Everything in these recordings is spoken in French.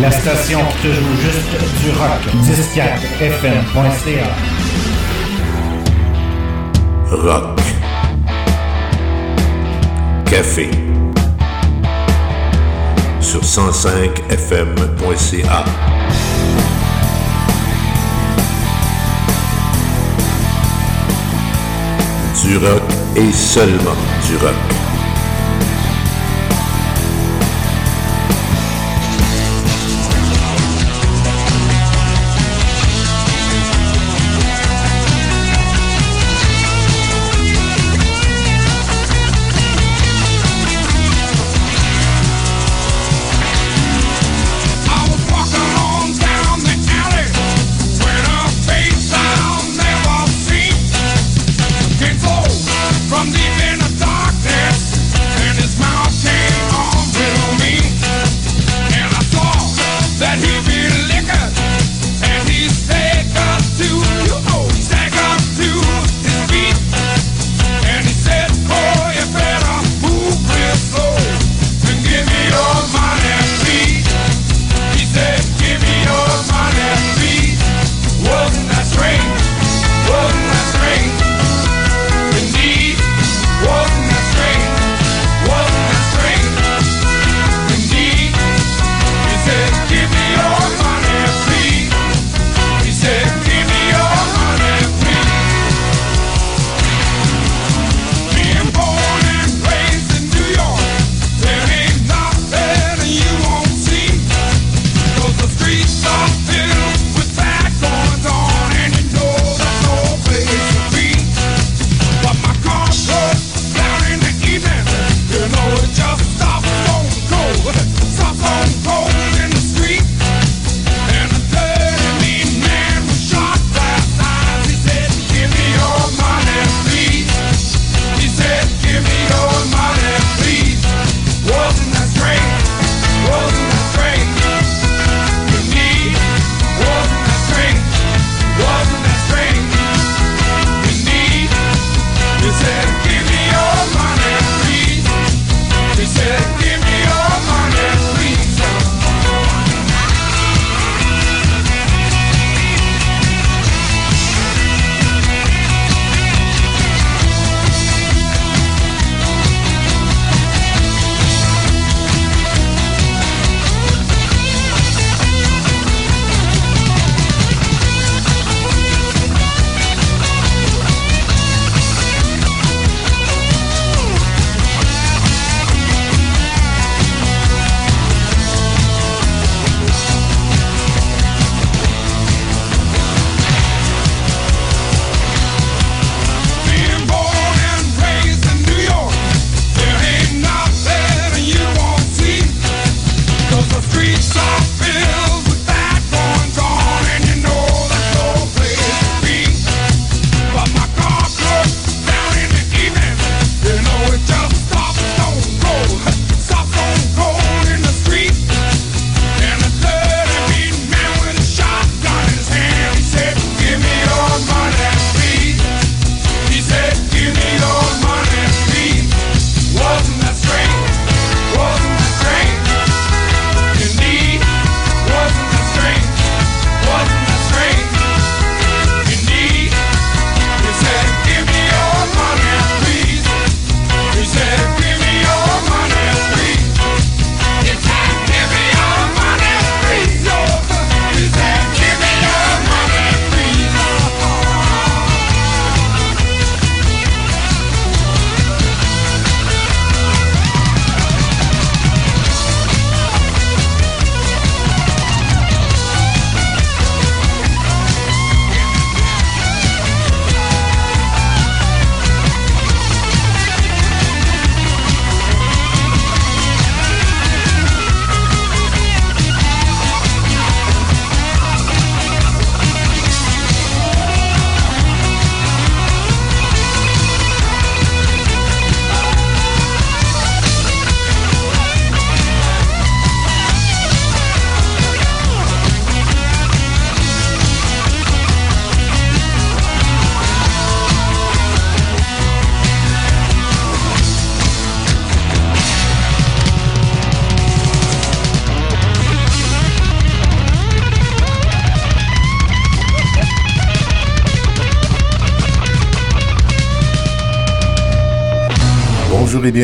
La station qui te joue juste du rock. 104fm.ca. Rock. Café. Sur 105fm.ca. Du rock et seulement du rock.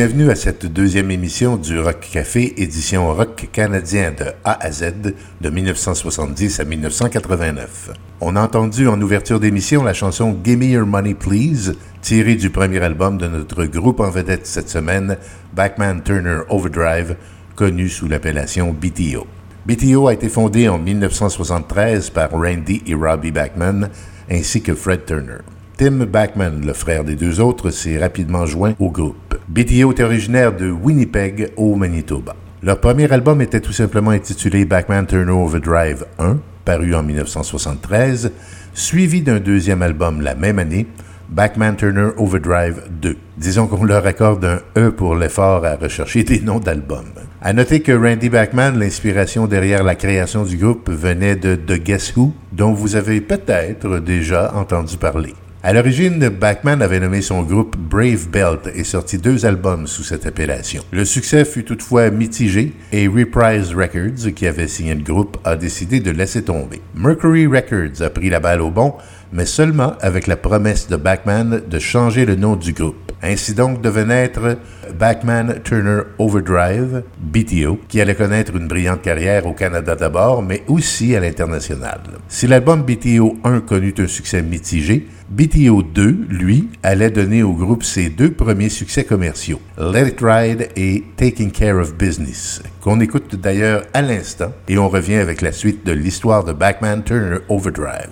Bienvenue à cette deuxième émission du Rock Café, édition rock canadien de A à Z de 1970 à 1989. On a entendu en ouverture d'émission la chanson Gimme Your Money Please, tirée du premier album de notre groupe en vedette cette semaine, Backman Turner Overdrive, connu sous l'appellation BTO. BTO a été fondé en 1973 par Randy et Robbie Backman, ainsi que Fred Turner. Tim Backman, le frère des deux autres, s'est rapidement joint au groupe. BTO est originaire de Winnipeg, au Manitoba. Leur premier album était tout simplement intitulé Backman Turner Overdrive 1, paru en 1973, suivi d'un deuxième album la même année, Backman Turner Overdrive 2. Disons qu'on leur accorde un E pour l'effort à rechercher des noms d'albums. À noter que Randy Backman, l'inspiration derrière la création du groupe, venait de The Guess Who, dont vous avez peut-être déjà entendu parler. À l'origine, Backman avait nommé son groupe Brave Belt et sorti deux albums sous cette appellation. Le succès fut toutefois mitigé et Reprise Records, qui avait signé le groupe, a décidé de laisser tomber. Mercury Records a pris la balle au bon, mais seulement avec la promesse de Backman de changer le nom du groupe. Ainsi donc devait naître Backman Turner Overdrive, BTO, qui allait connaître une brillante carrière au Canada d'abord, mais aussi à l'international. Si l'album BTO 1 connut un succès mitigé, BTO 2, lui, allait donner au groupe ses deux premiers succès commerciaux, Let It Ride et Taking Care of Business, qu'on écoute d'ailleurs à l'instant, et on revient avec la suite de l'histoire de Backman Turner Overdrive.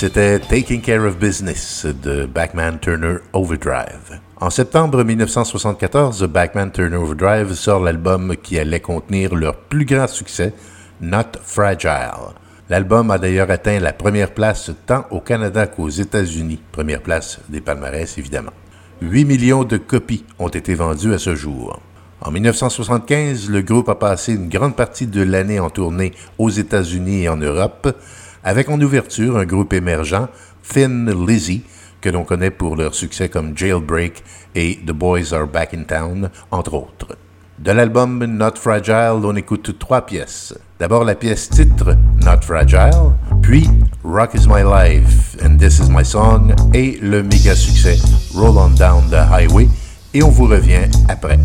C'était Taking Care of Business de Backman Turner Overdrive. En septembre 1974, Backman Turner Overdrive sort l'album qui allait contenir leur plus grand succès, Not Fragile. L'album a d'ailleurs atteint la première place tant au Canada qu'aux États-Unis, première place des palmarès évidemment. 8 millions de copies ont été vendues à ce jour. En 1975, le groupe a passé une grande partie de l'année en tournée aux États-Unis et en Europe, avec en ouverture un groupe émergent, Thin Lizzy, que l'on connaît pour leurs succès comme Jailbreak et The Boys Are Back in Town, entre autres. De l'album Not Fragile, on écoute trois pièces. D'abord la pièce titre Not Fragile, puis Rock is My Life and This is My Song et le méga succès Roll On Down the Highway, et on vous revient après.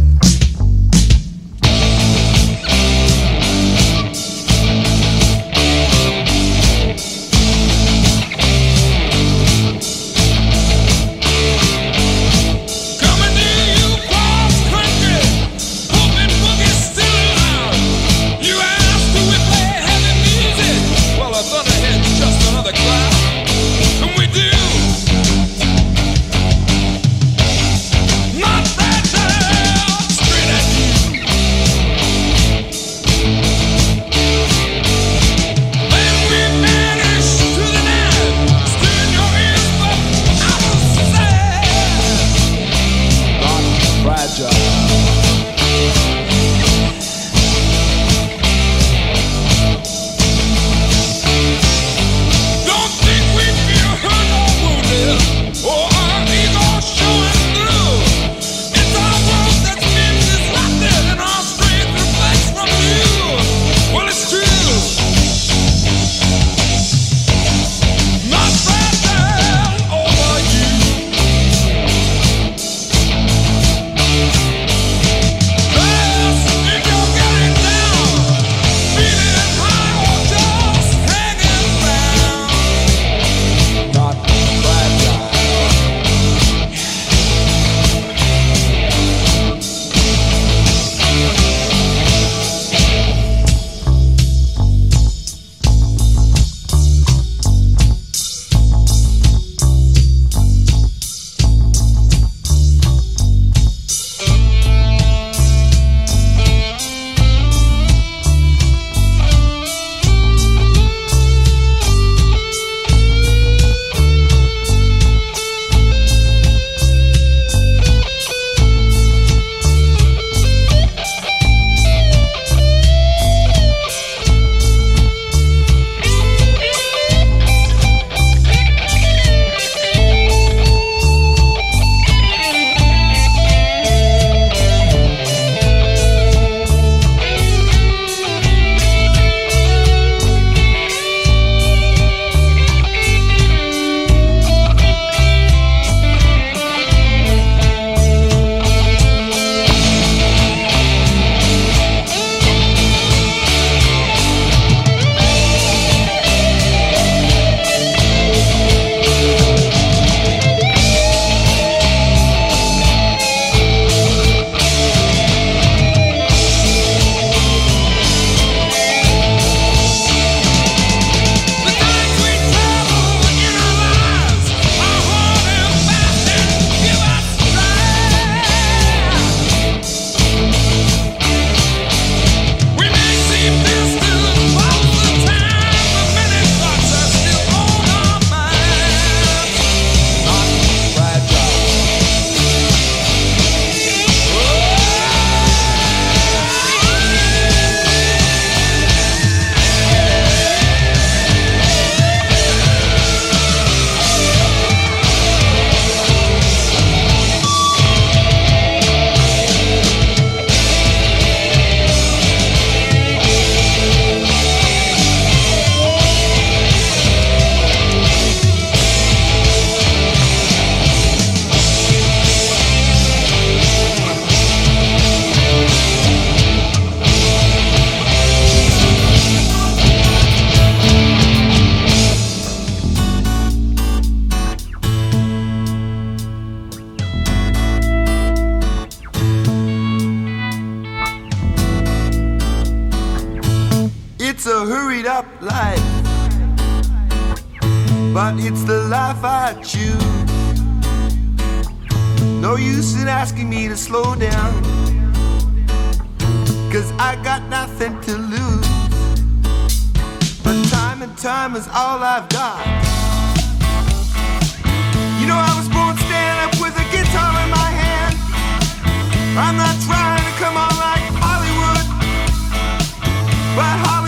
Up life, but it's the life I choose. No use in asking me to slow down, cause I got nothing to lose. But time and time is all I've got. You know, I was born stand up with a guitar in my hand. I'm not trying to come on like Hollywood, but Hollywood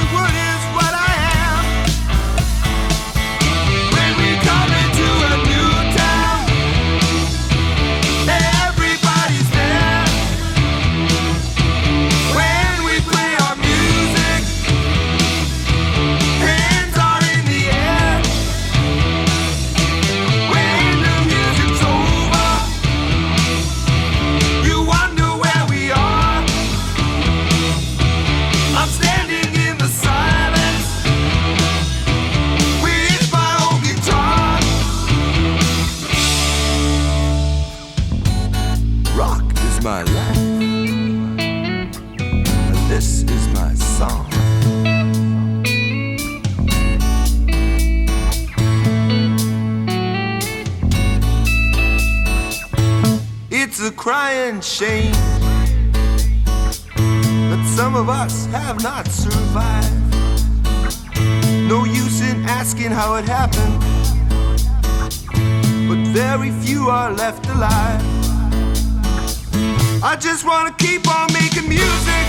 crying shame that some of us have not survived. No use in asking how it happened, but very few are left alive. I just wanna keep on making music.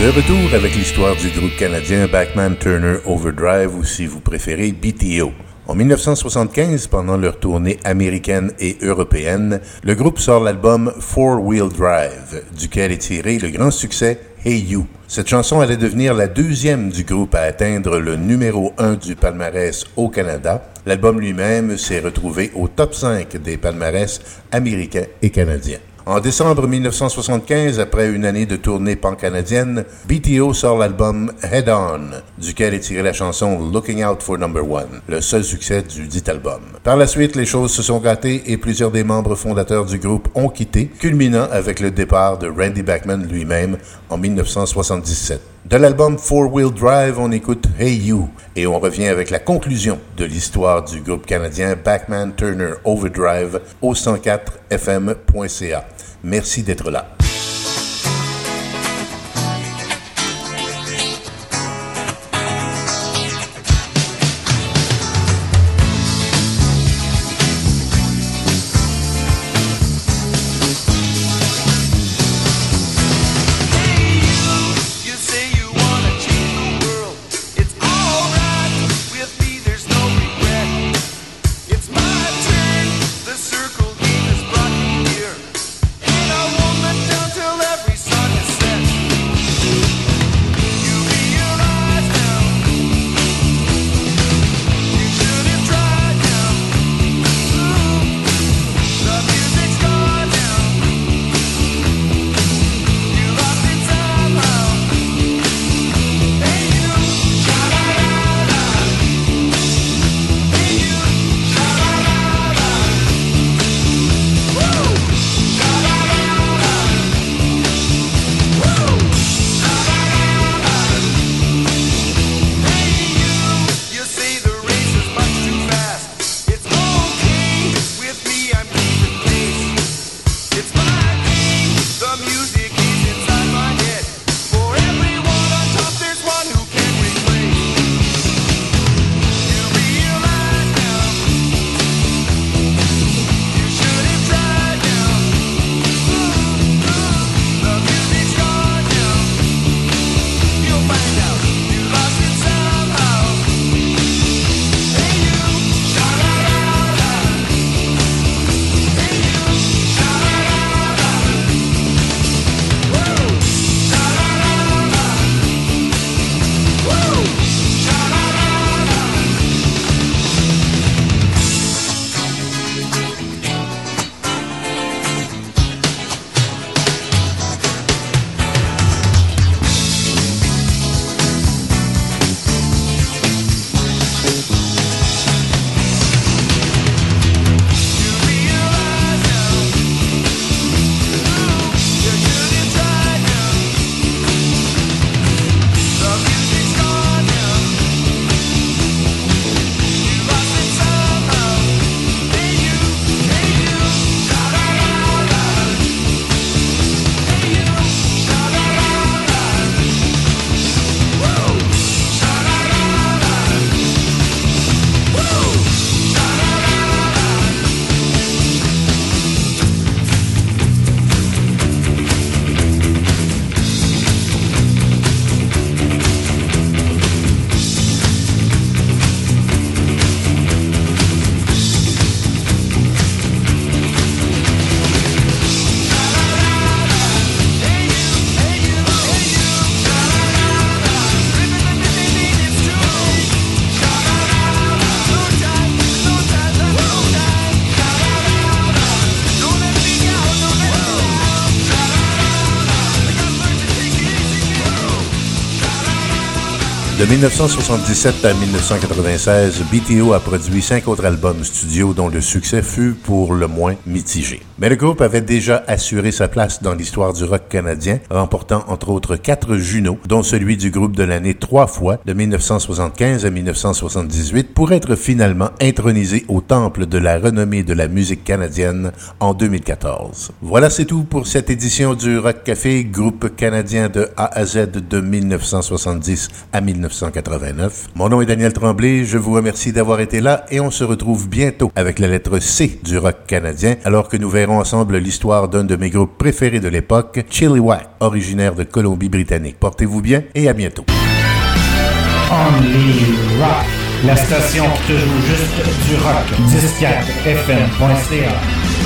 De retour avec l'histoire du groupe canadien Backman Turner Overdrive ou si vous préférez BTO. En 1975, pendant leur tournée américaine et européenne, le groupe sort l'album Four Wheel Drive, duquel est tiré le grand succès Hey You. Cette chanson allait devenir la deuxième du groupe à atteindre le numéro 1 du palmarès au Canada. L'album lui-même s'est retrouvé au top 5 des palmarès américains et canadiens. En décembre 1975, après une année de tournée pan-canadienne, BTO sort l'album Head On, duquel est tirée la chanson Looking Out for Number One, le seul succès du dit album. Par la suite, les choses se sont gâtées et plusieurs des membres fondateurs du groupe ont quitté, culminant avec le départ de Randy Bachman lui-même en 1977. De l'album Four Wheel Drive, on écoute Hey You et on revient avec la conclusion de l'histoire du groupe canadien Backman Turner Overdrive au 104fm.ca. Merci d'être là. De 1977 à 1996, BTO a produit cinq autres albums studio dont le succès fut pour le moins mitigé. Mais le groupe avait déjà assuré sa place dans l'histoire du rock canadien, remportant entre autres quatre Juno, dont celui du groupe de l'année trois fois, de 1975 à 1978, pour être finalement intronisé au temple de la renommée de la musique canadienne en 2014. Voilà, c'est tout pour cette édition du Rock Café, groupe canadien de A à Z de 1970 à 1980. 1989. Mon nom est Daniel Tremblay, je vous remercie d'avoir été là et on se retrouve bientôt avec la lettre C du rock canadien alors que nous verrons ensemble l'histoire d'un de mes groupes préférés de l'époque, Chilliwack, originaire de Colombie-Britannique. Portez-vous bien et à bientôt. La station qui juste du rock. 104fm.ca